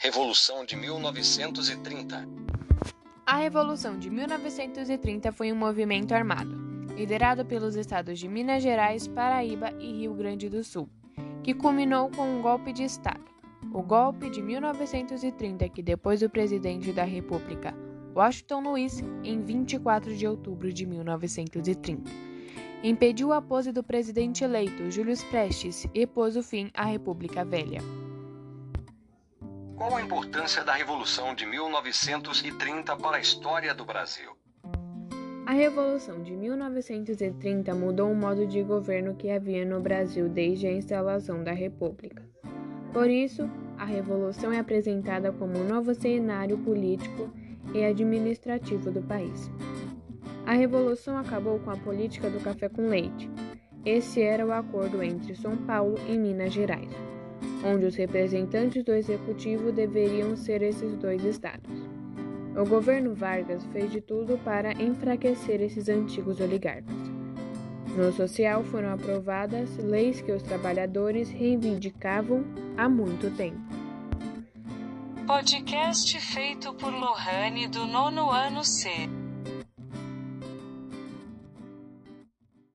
Revolução de 1930 A Revolução de 1930 foi um movimento armado, liderado pelos estados de Minas Gerais, Paraíba e Rio Grande do Sul, que culminou com um golpe de Estado. O golpe de 1930, que depois do presidente da República, Washington Luiz, em 24 de outubro de 1930, impediu a pose do presidente eleito, Júlio Prestes, e pôs o fim à República Velha. Qual a importância da Revolução de 1930 para a história do Brasil? A Revolução de 1930 mudou o modo de governo que havia no Brasil desde a instalação da República. Por isso, a Revolução é apresentada como um novo cenário político e administrativo do país. A Revolução acabou com a política do café com leite. Esse era o acordo entre São Paulo e Minas Gerais onde os representantes do executivo deveriam ser esses dois estados. O governo Vargas fez de tudo para enfraquecer esses antigos oligarcas. No social foram aprovadas leis que os trabalhadores reivindicavam há muito tempo. Podcast feito por Lohane do nono ano C.